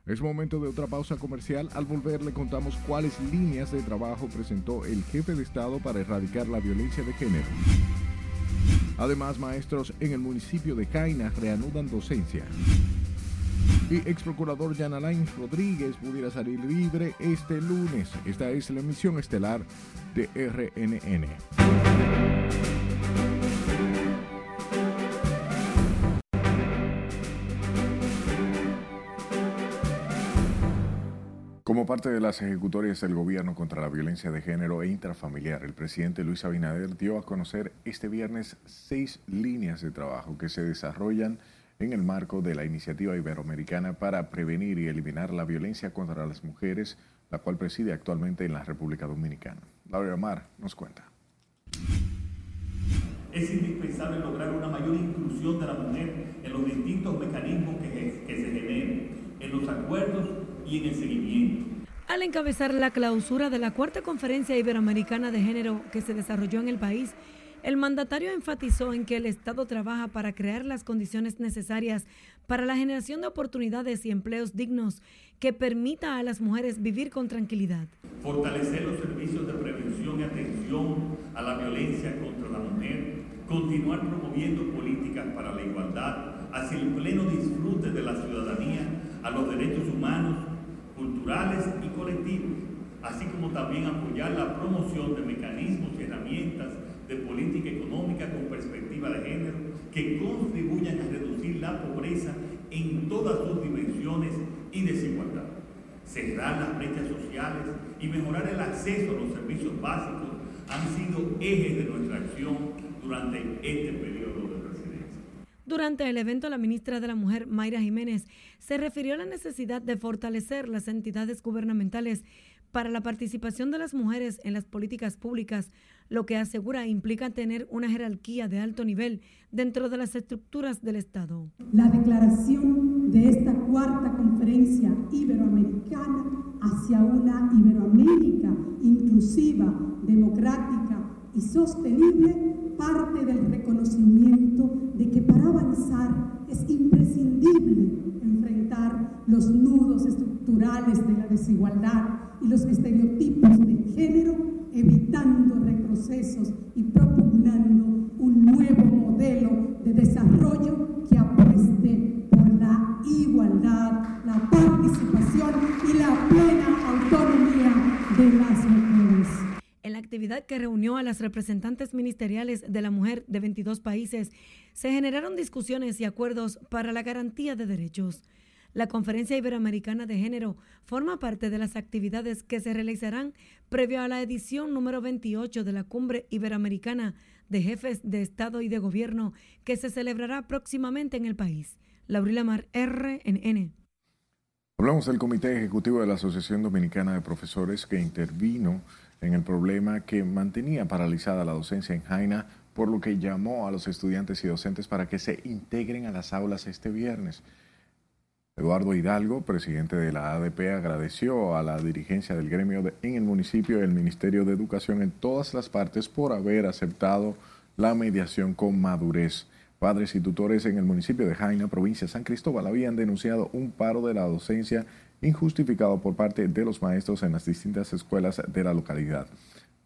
Es momento de otra pausa comercial. Al volver le contamos cuáles líneas de trabajo presentó el jefe de Estado para erradicar la violencia de género. Además, maestros en el municipio de Caina reanudan docencia. Y ex procurador Jan Alain Rodríguez pudiera salir libre este lunes. Esta es la emisión estelar de RNN. Como parte de las ejecutorias del gobierno contra la violencia de género e intrafamiliar, el presidente Luis Abinader dio a conocer este viernes seis líneas de trabajo que se desarrollan en el marco de la iniciativa iberoamericana para prevenir y eliminar la violencia contra las mujeres, la cual preside actualmente en la República Dominicana. Laura Mar nos cuenta. Es indispensable lograr una mayor inclusión de la mujer en los distintos mecanismos que, que se generen, en los acuerdos y en el seguimiento. Al encabezar la clausura de la cuarta conferencia iberoamericana de género que se desarrolló en el país, el mandatario enfatizó en que el Estado trabaja para crear las condiciones necesarias para la generación de oportunidades y empleos dignos que permita a las mujeres vivir con tranquilidad. Fortalecer los servicios de prevención y atención a la violencia contra la mujer, continuar promoviendo políticas para la igualdad hacia el pleno disfrute de la ciudadanía a los derechos humanos, culturales y colectivos, así como también apoyar la promoción de mecanismos y herramientas de política económica con perspectiva de género que contribuyan a reducir la pobreza en todas sus dimensiones y desigualdad, cerrar las brechas sociales y mejorar el acceso a los servicios básicos han sido ejes de nuestra acción durante este periodo. Durante el evento, la ministra de la Mujer, Mayra Jiménez, se refirió a la necesidad de fortalecer las entidades gubernamentales para la participación de las mujeres en las políticas públicas, lo que asegura implica tener una jerarquía de alto nivel dentro de las estructuras del Estado. La declaración de esta cuarta conferencia iberoamericana hacia una Iberoamérica inclusiva, democrática y sostenible parte del reconocimiento de que para avanzar es imprescindible enfrentar los nudos estructurales de la desigualdad y los estereotipos de género evitando retrocesos y propugnando un nuevo modelo de desarrollo que apueste por la igualdad, la participación y la plena autonomía de las mujeres. En la actividad que reunió a las representantes ministeriales de la mujer de 22 países, se generaron discusiones y acuerdos para la garantía de derechos. La Conferencia Iberoamericana de Género forma parte de las actividades que se realizarán previo a la edición número 28 de la Cumbre Iberoamericana de Jefes de Estado y de Gobierno que se celebrará próximamente en el país. Laurila Mar, RNN. Hablamos del Comité Ejecutivo de la Asociación Dominicana de Profesores que intervino en el problema que mantenía paralizada la docencia en Jaina, por lo que llamó a los estudiantes y docentes para que se integren a las aulas este viernes. Eduardo Hidalgo, presidente de la ADP, agradeció a la dirigencia del gremio en el municipio y el Ministerio de Educación en todas las partes por haber aceptado la mediación con madurez. Padres y tutores en el municipio de Jaina, provincia de San Cristóbal, habían denunciado un paro de la docencia injustificado por parte de los maestros en las distintas escuelas de la localidad.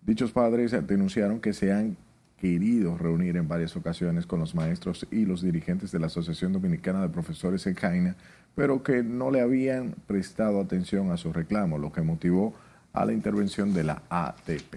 Dichos padres denunciaron que se han querido reunir en varias ocasiones con los maestros y los dirigentes de la Asociación Dominicana de Profesores en Jaina pero que no le habían prestado atención a su reclamo, lo que motivó a la intervención de la ATP.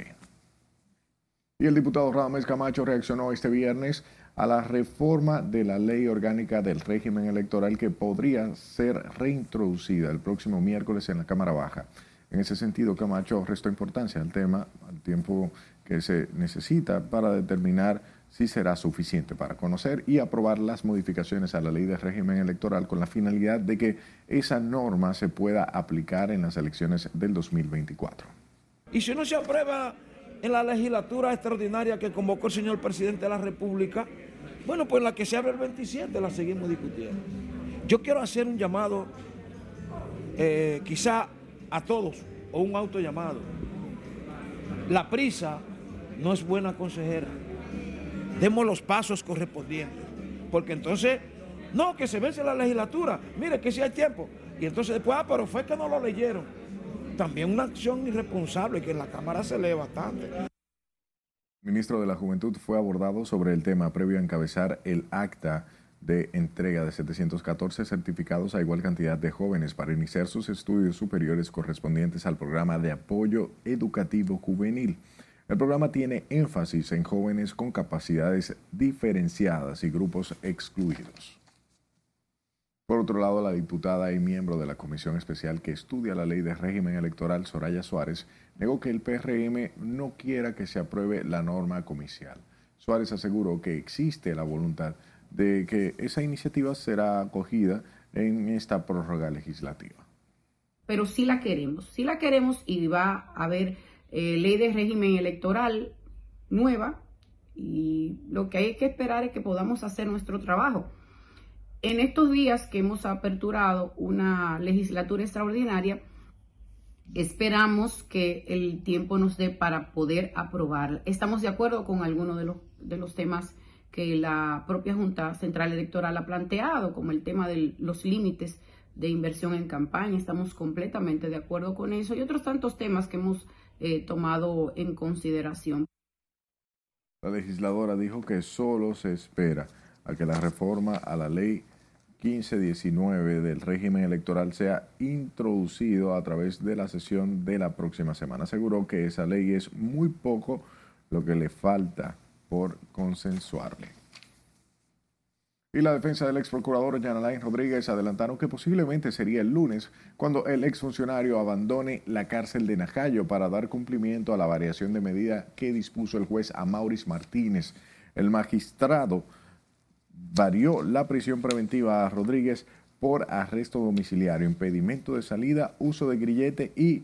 Y el diputado Radamés Camacho reaccionó este viernes a la reforma de la ley orgánica del régimen electoral que podría ser reintroducida el próximo miércoles en la Cámara Baja. En ese sentido, Camacho restó importancia al tema, al tiempo que se necesita para determinar sí será suficiente para conocer y aprobar las modificaciones a la ley de régimen electoral con la finalidad de que esa norma se pueda aplicar en las elecciones del 2024. Y si no se aprueba en la legislatura extraordinaria que convocó el señor presidente de la República, bueno, pues la que se abre el 27 la seguimos discutiendo. Yo quiero hacer un llamado, eh, quizá a todos, o un auto llamado. La prisa no es buena consejera demos los pasos correspondientes. Porque entonces, no, que se vence la legislatura, mire que si hay tiempo. Y entonces después, ah, pero fue que no lo leyeron. También una acción irresponsable que en la Cámara se lee bastante. Ministro de la Juventud fue abordado sobre el tema previo a encabezar el acta de entrega de 714 certificados a igual cantidad de jóvenes para iniciar sus estudios superiores correspondientes al programa de apoyo educativo juvenil. El programa tiene énfasis en jóvenes con capacidades diferenciadas y grupos excluidos. Por otro lado, la diputada y miembro de la Comisión Especial que estudia la ley de régimen electoral, Soraya Suárez, negó que el PRM no quiera que se apruebe la norma comicial. Suárez aseguró que existe la voluntad de que esa iniciativa será acogida en esta prórroga legislativa. Pero sí la queremos, sí la queremos y va a haber eh, ley de régimen electoral nueva y lo que hay que esperar es que podamos hacer nuestro trabajo. En estos días que hemos aperturado una legislatura extraordinaria, esperamos que el tiempo nos dé para poder aprobar. Estamos de acuerdo con algunos de los, de los temas que la propia Junta Central Electoral ha planteado, como el tema de los límites de inversión en campaña. Estamos completamente de acuerdo con eso y otros tantos temas que hemos eh, tomado en consideración. La legisladora dijo que solo se espera a que la reforma a la ley 1519 del régimen electoral sea introducido a través de la sesión de la próxima semana. Aseguró que esa ley es muy poco lo que le falta por consensuarle y la defensa del ex procurador Jan Rodríguez adelantaron que posiblemente sería el lunes cuando el exfuncionario abandone la cárcel de Najayo para dar cumplimiento a la variación de medida que dispuso el juez Amauris Martínez. El magistrado varió la prisión preventiva a Rodríguez por arresto domiciliario, impedimento de salida, uso de grillete y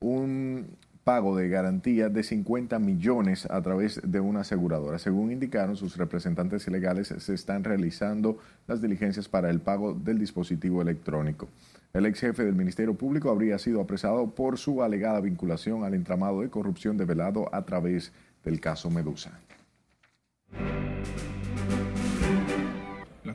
un pago de garantía de 50 millones a través de una aseguradora. Según indicaron sus representantes legales, se están realizando las diligencias para el pago del dispositivo electrónico. El ex jefe del Ministerio Público habría sido apresado por su alegada vinculación al entramado de corrupción develado a través del caso Medusa.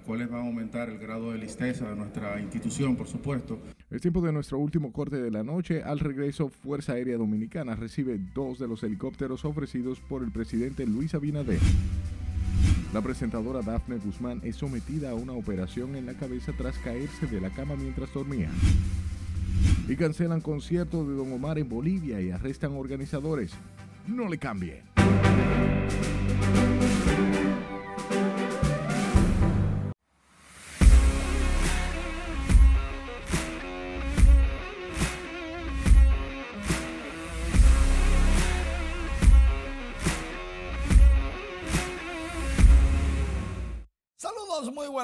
Cuales van a aumentar el grado de listeza de nuestra institución, por supuesto. Es tiempo de nuestro último corte de la noche. Al regreso, Fuerza Aérea Dominicana recibe dos de los helicópteros ofrecidos por el presidente Luis Abinader. La presentadora Dafne Guzmán es sometida a una operación en la cabeza tras caerse de la cama mientras dormía. Y cancelan concierto de Don Omar en Bolivia y arrestan organizadores. No le cambie.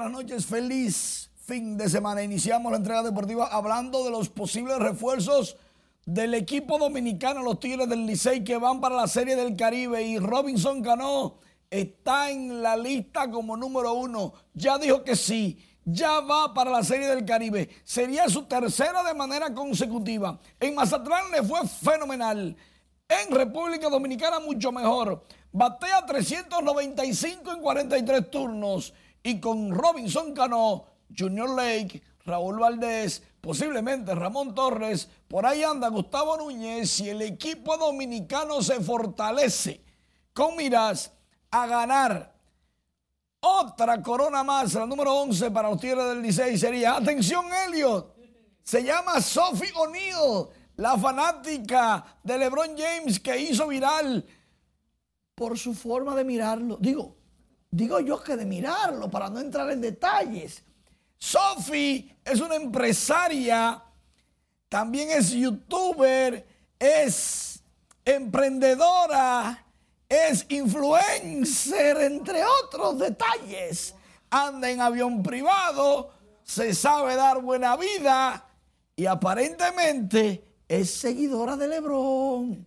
Buenas noches, feliz fin de semana. Iniciamos la entrega deportiva hablando de los posibles refuerzos del equipo dominicano, los Tigres del Licey, que van para la Serie del Caribe. Y Robinson Cano está en la lista como número uno. Ya dijo que sí, ya va para la Serie del Caribe. Sería su tercera de manera consecutiva. En Mazatlán le fue fenomenal. En República Dominicana mucho mejor. Batea 395 en 43 turnos. Y con Robinson Cano, Junior Lake, Raúl Valdés, posiblemente Ramón Torres, por ahí anda Gustavo Núñez y el equipo dominicano se fortalece con miras a ganar otra corona más, la número 11 para los Tigres del Licey sería, atención Elliot, se llama Sophie O'Neill, la fanática de LeBron James que hizo viral por su forma de mirarlo. Digo, digo yo que de mirarlo para no entrar en detalles. Sophie es una empresaria, también es youtuber, es emprendedora, es influencer, entre otros detalles. Anda en avión privado, se sabe dar buena vida y aparentemente es seguidora de Lebron.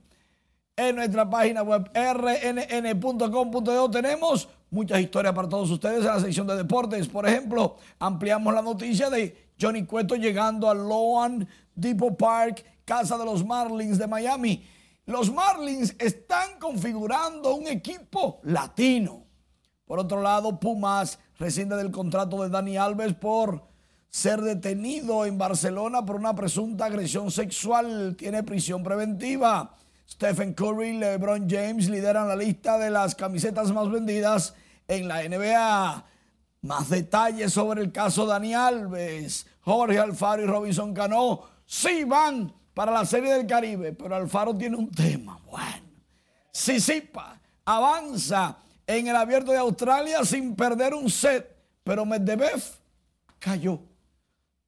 En nuestra página web rnn.com.do tenemos muchas historias para todos ustedes en la sección de deportes. Por ejemplo, ampliamos la noticia de Johnny Cueto llegando al Loan Depot Park, casa de los Marlins de Miami. Los Marlins están configurando un equipo latino. Por otro lado, Pumas rescinde del contrato de Dani Alves por ser detenido en Barcelona por una presunta agresión sexual. Tiene prisión preventiva. Stephen Curry y LeBron James lideran la lista de las camisetas más vendidas en la NBA. Más detalles sobre el caso Dani Alves, Jorge Alfaro y Robinson Cano sí van para la Serie del Caribe, pero Alfaro tiene un tema. Bueno, Sisipa avanza en el Abierto de Australia sin perder un set, pero Medvedev cayó.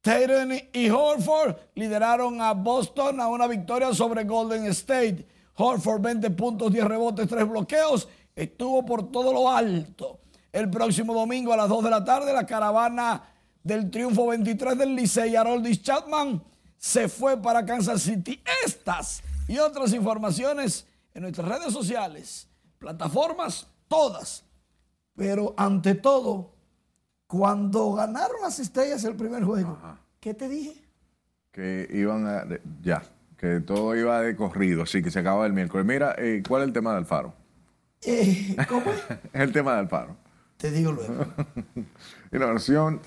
Tatum y Horford lideraron a Boston a una victoria sobre Golden State. Horford 20 puntos, 10 rebotes, 3 bloqueos. Estuvo por todo lo alto. El próximo domingo a las 2 de la tarde, la caravana del triunfo 23 del Licey, Haroldis Chapman, se fue para Kansas City. Estas y otras informaciones en nuestras redes sociales, plataformas, todas. Pero ante todo, cuando ganaron las estrellas el primer juego, ¿qué te dije? Que iban a. Ya, que todo iba de corrido, así que se acaba el miércoles. Mira, eh, ¿cuál es el tema de Alfaro? Eh, ¿Cómo? *laughs* el tema de Alfaro. Te digo luego. *laughs* Innovación.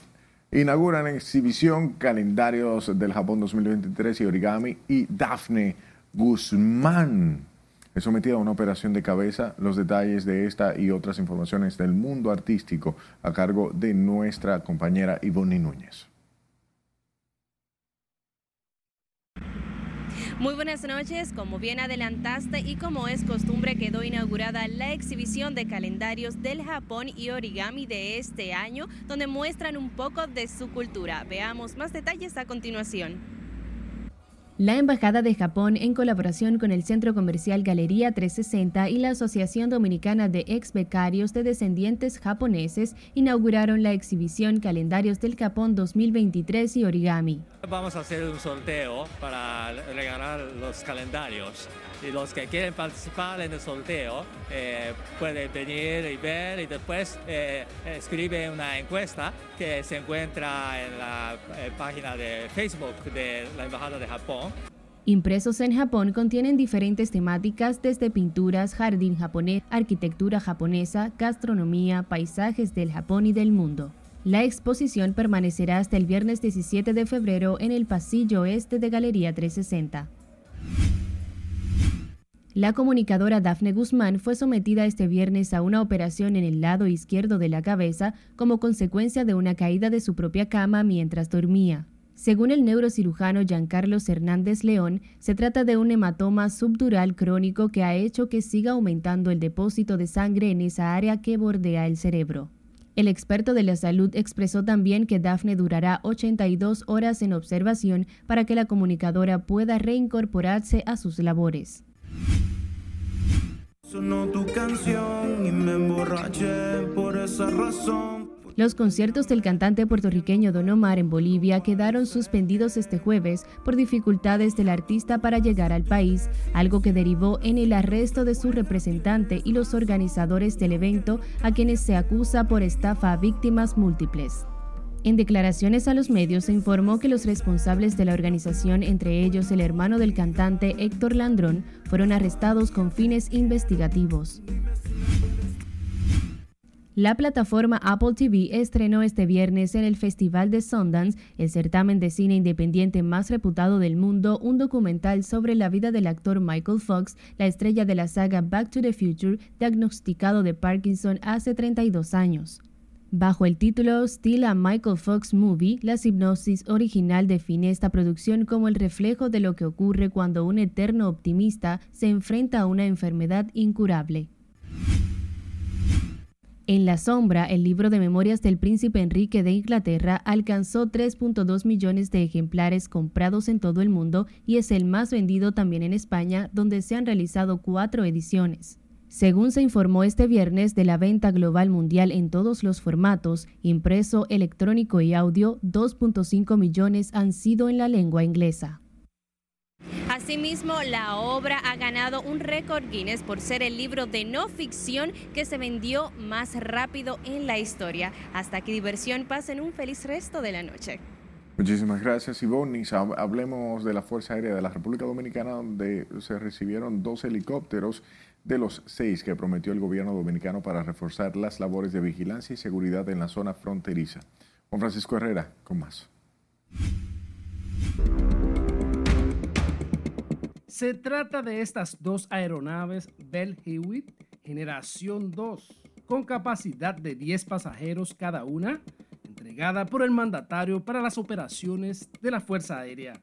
Inauguran exhibición calendarios del Japón 2023 y origami y Dafne Guzmán es sometida a una operación de cabeza. Los detalles de esta y otras informaciones del mundo artístico a cargo de nuestra compañera Ivonne Núñez. Muy buenas noches, como bien adelantaste y como es costumbre quedó inaugurada la exhibición de calendarios del Japón y origami de este año, donde muestran un poco de su cultura. Veamos más detalles a continuación. La Embajada de Japón, en colaboración con el Centro Comercial Galería 360 y la Asociación Dominicana de Ex Becarios de Descendientes Japoneses, inauguraron la exhibición Calendarios del Japón 2023 y Origami. Vamos a hacer un sorteo para regalar los calendarios y los que quieren participar en el sorteo eh, pueden venir y ver y después eh, escribe una encuesta que se encuentra en la eh, página de Facebook de la Embajada de Japón. Impresos en Japón contienen diferentes temáticas desde pinturas, jardín japonés, arquitectura japonesa, gastronomía, paisajes del Japón y del mundo. La exposición permanecerá hasta el viernes 17 de febrero en el pasillo este de Galería 360. La comunicadora Dafne Guzmán fue sometida este viernes a una operación en el lado izquierdo de la cabeza como consecuencia de una caída de su propia cama mientras dormía. Según el neurocirujano Giancarlos Hernández León, se trata de un hematoma subdural crónico que ha hecho que siga aumentando el depósito de sangre en esa área que bordea el cerebro. El experto de la salud expresó también que Dafne durará 82 horas en observación para que la comunicadora pueda reincorporarse a sus labores. tu canción y me emborraché por esa razón. Los conciertos del cantante puertorriqueño Don Omar en Bolivia quedaron suspendidos este jueves por dificultades del artista para llegar al país, algo que derivó en el arresto de su representante y los organizadores del evento, a quienes se acusa por estafa a víctimas múltiples. En declaraciones a los medios se informó que los responsables de la organización, entre ellos el hermano del cantante Héctor Landrón, fueron arrestados con fines investigativos. La plataforma Apple TV estrenó este viernes en el Festival de Sundance, el certamen de cine independiente más reputado del mundo, un documental sobre la vida del actor Michael Fox, la estrella de la saga Back to the Future, diagnosticado de Parkinson hace 32 años. Bajo el título Still a Michael Fox Movie, la hipnosis original define esta producción como el reflejo de lo que ocurre cuando un eterno optimista se enfrenta a una enfermedad incurable. En la sombra, el libro de memorias del príncipe Enrique de Inglaterra alcanzó 3.2 millones de ejemplares comprados en todo el mundo y es el más vendido también en España, donde se han realizado cuatro ediciones. Según se informó este viernes de la venta global mundial en todos los formatos, impreso, electrónico y audio, 2.5 millones han sido en la lengua inglesa. Asimismo, la obra ha ganado un récord Guinness por ser el libro de no ficción que se vendió más rápido en la historia. Hasta que diversión, pasen un feliz resto de la noche. Muchísimas gracias, Ivonne. Hablemos de la Fuerza Aérea de la República Dominicana, donde se recibieron dos helicópteros de los seis que prometió el gobierno dominicano para reforzar las labores de vigilancia y seguridad en la zona fronteriza. Juan Francisco Herrera, con más. Se trata de estas dos aeronaves Bell Hewitt Generación 2, con capacidad de 10 pasajeros cada una, entregada por el mandatario para las operaciones de la Fuerza Aérea.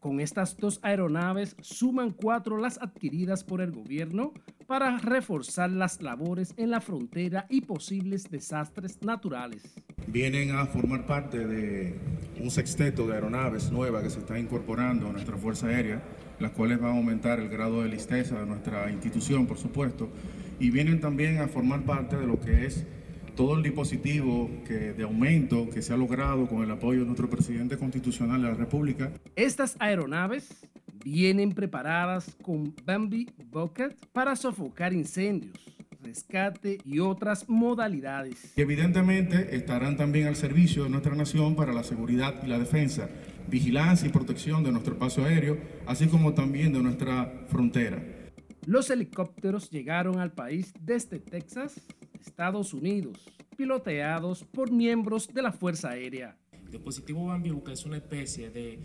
Con estas dos aeronaves suman cuatro las adquiridas por el gobierno para reforzar las labores en la frontera y posibles desastres naturales. Vienen a formar parte de un sexteto de aeronaves nuevas que se está incorporando a nuestra Fuerza Aérea las cuales van a aumentar el grado de listeza de nuestra institución, por supuesto, y vienen también a formar parte de lo que es todo el dispositivo que, de aumento que se ha logrado con el apoyo de nuestro presidente constitucional de la República. Estas aeronaves vienen preparadas con Bambi Bucket para sofocar incendios, rescate y otras modalidades. Evidentemente estarán también al servicio de nuestra nación para la seguridad y la defensa vigilancia y protección de nuestro paso aéreo, así como también de nuestra frontera. Los helicópteros llegaron al país desde Texas, Estados Unidos, piloteados por miembros de la Fuerza Aérea. El dispositivo Bambiuca es una especie de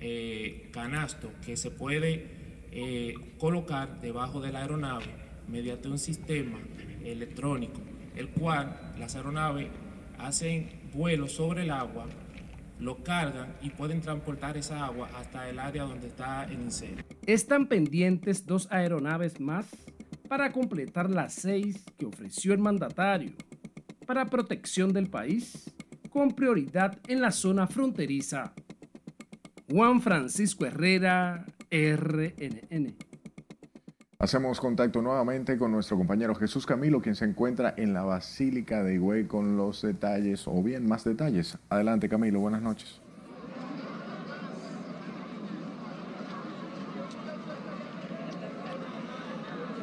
eh, canasto que se puede eh, colocar debajo de la aeronave mediante un sistema electrónico, el cual las aeronaves hacen vuelo sobre el agua lo cargan y pueden transportar esa agua hasta el área donde está el incendio. Están pendientes dos aeronaves más para completar las seis que ofreció el mandatario para protección del país con prioridad en la zona fronteriza. Juan Francisco Herrera, RNN. Hacemos contacto nuevamente con nuestro compañero Jesús Camilo, quien se encuentra en la Basílica de Higüey con los detalles, o bien más detalles. Adelante Camilo, buenas noches.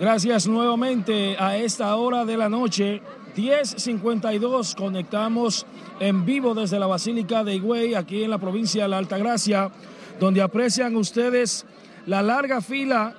Gracias nuevamente a esta hora de la noche, 10.52, conectamos en vivo desde la Basílica de Higüey, aquí en la provincia de la Altagracia, donde aprecian ustedes la larga fila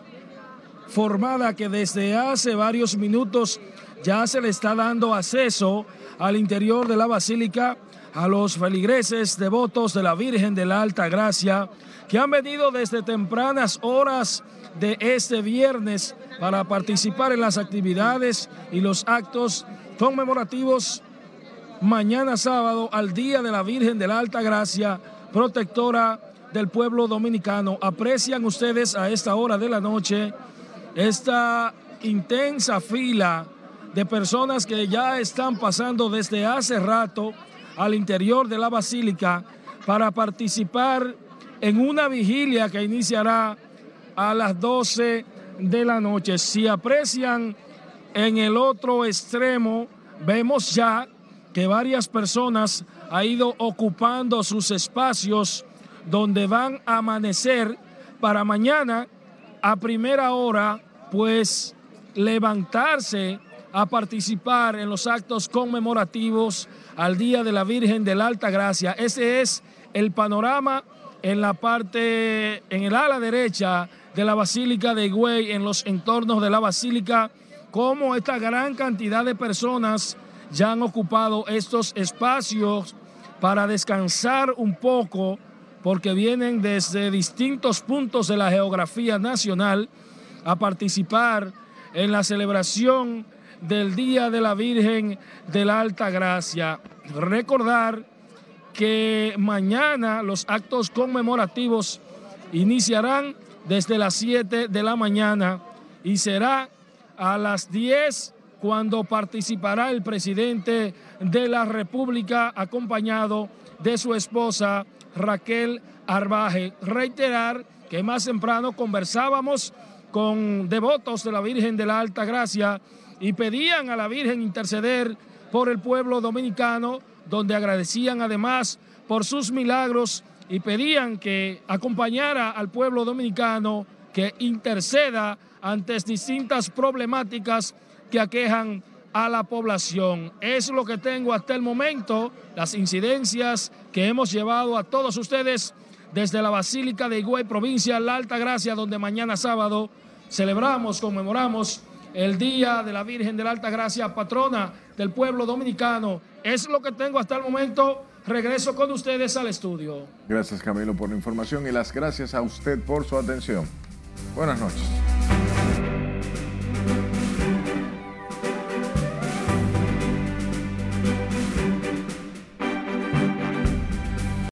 formada que desde hace varios minutos ya se le está dando acceso al interior de la basílica a los feligreses devotos de la Virgen de la Alta Gracia que han venido desde tempranas horas de este viernes para participar en las actividades y los actos conmemorativos mañana sábado al Día de la Virgen de la Alta Gracia, protectora del pueblo dominicano. Aprecian ustedes a esta hora de la noche esta intensa fila de personas que ya están pasando desde hace rato al interior de la basílica para participar en una vigilia que iniciará a las 12 de la noche. Si aprecian en el otro extremo, vemos ya que varias personas han ido ocupando sus espacios donde van a amanecer para mañana a primera hora, pues levantarse a participar en los actos conmemorativos al Día de la Virgen de la Alta Gracia. Ese es el panorama en la parte, en el ala derecha de la Basílica de Higüey, en los entornos de la Basílica, como esta gran cantidad de personas ya han ocupado estos espacios para descansar un poco, porque vienen desde distintos puntos de la geografía nacional a participar en la celebración del Día de la Virgen de la Alta Gracia. Recordar que mañana los actos conmemorativos iniciarán desde las 7 de la mañana y será a las 10 cuando participará el presidente de la República acompañado de su esposa Raquel Arbaje. Reiterar que más temprano conversábamos con devotos de la Virgen de la Alta Gracia y pedían a la Virgen interceder por el pueblo dominicano, donde agradecían además por sus milagros y pedían que acompañara al pueblo dominicano, que interceda ante distintas problemáticas que aquejan a la población. Es lo que tengo hasta el momento, las incidencias que hemos llevado a todos ustedes desde la Basílica de Higüey, provincia La Alta Gracia, donde mañana sábado celebramos, conmemoramos el Día de la Virgen de la Alta Gracia, patrona del pueblo dominicano. Es lo que tengo hasta el momento. Regreso con ustedes al estudio. Gracias Camilo por la información y las gracias a usted por su atención. Buenas noches.